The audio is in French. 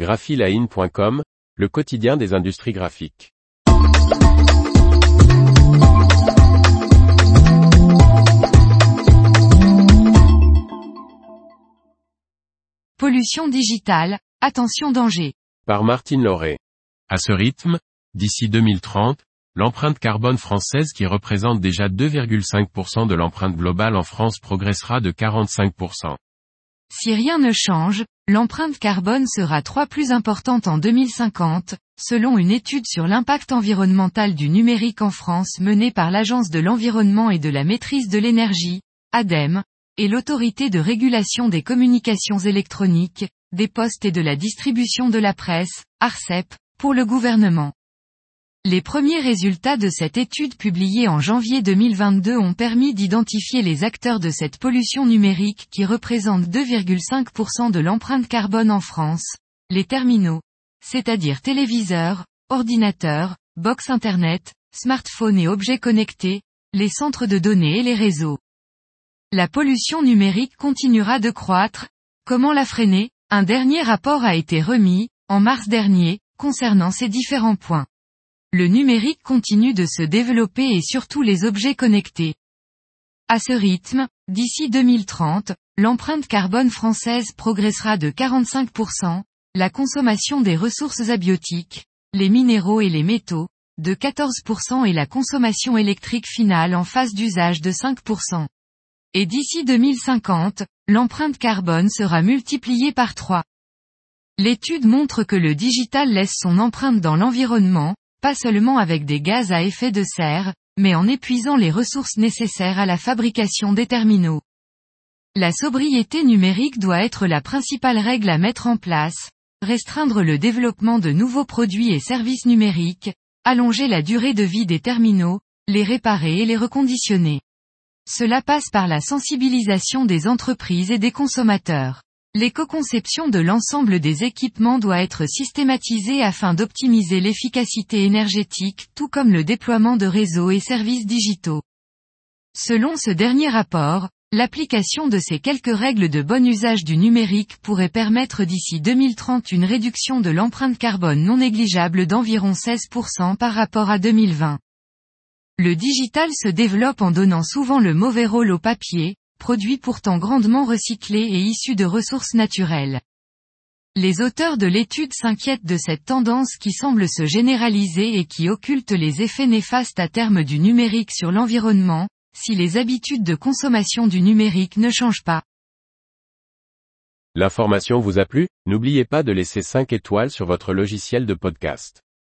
graphiline.com, le quotidien des industries graphiques. Pollution digitale, attention danger. Par Martine Lauré. À ce rythme, d'ici 2030, l'empreinte carbone française qui représente déjà 2,5% de l'empreinte globale en France progressera de 45%. Si rien ne change, l'empreinte carbone sera trois plus importante en 2050, selon une étude sur l'impact environnemental du numérique en France menée par l'Agence de l'environnement et de la maîtrise de l'énergie, ADEME, et l'autorité de régulation des communications électroniques, des postes et de la distribution de la presse, ARCEP, pour le gouvernement. Les premiers résultats de cette étude publiée en janvier 2022 ont permis d'identifier les acteurs de cette pollution numérique qui représente 2,5% de l'empreinte carbone en France, les terminaux, c'est-à-dire téléviseurs, ordinateurs, box internet, smartphones et objets connectés, les centres de données et les réseaux. La pollution numérique continuera de croître. Comment la freiner? Un dernier rapport a été remis, en mars dernier, concernant ces différents points. Le numérique continue de se développer et surtout les objets connectés. À ce rythme, d'ici 2030, l'empreinte carbone française progressera de 45%, la consommation des ressources abiotiques, les minéraux et les métaux, de 14% et la consommation électrique finale en phase d'usage de 5%. Et d'ici 2050, l'empreinte carbone sera multipliée par 3. L'étude montre que le digital laisse son empreinte dans l'environnement, pas seulement avec des gaz à effet de serre, mais en épuisant les ressources nécessaires à la fabrication des terminaux. La sobriété numérique doit être la principale règle à mettre en place, restreindre le développement de nouveaux produits et services numériques, allonger la durée de vie des terminaux, les réparer et les reconditionner. Cela passe par la sensibilisation des entreprises et des consommateurs. L'éco-conception de l'ensemble des équipements doit être systématisée afin d'optimiser l'efficacité énergétique tout comme le déploiement de réseaux et services digitaux. Selon ce dernier rapport, l'application de ces quelques règles de bon usage du numérique pourrait permettre d'ici 2030 une réduction de l'empreinte carbone non négligeable d'environ 16% par rapport à 2020. Le digital se développe en donnant souvent le mauvais rôle au papier, produits pourtant grandement recyclés et issus de ressources naturelles. Les auteurs de l'étude s'inquiètent de cette tendance qui semble se généraliser et qui occulte les effets néfastes à terme du numérique sur l'environnement, si les habitudes de consommation du numérique ne changent pas. L'information vous a plu? N'oubliez pas de laisser 5 étoiles sur votre logiciel de podcast.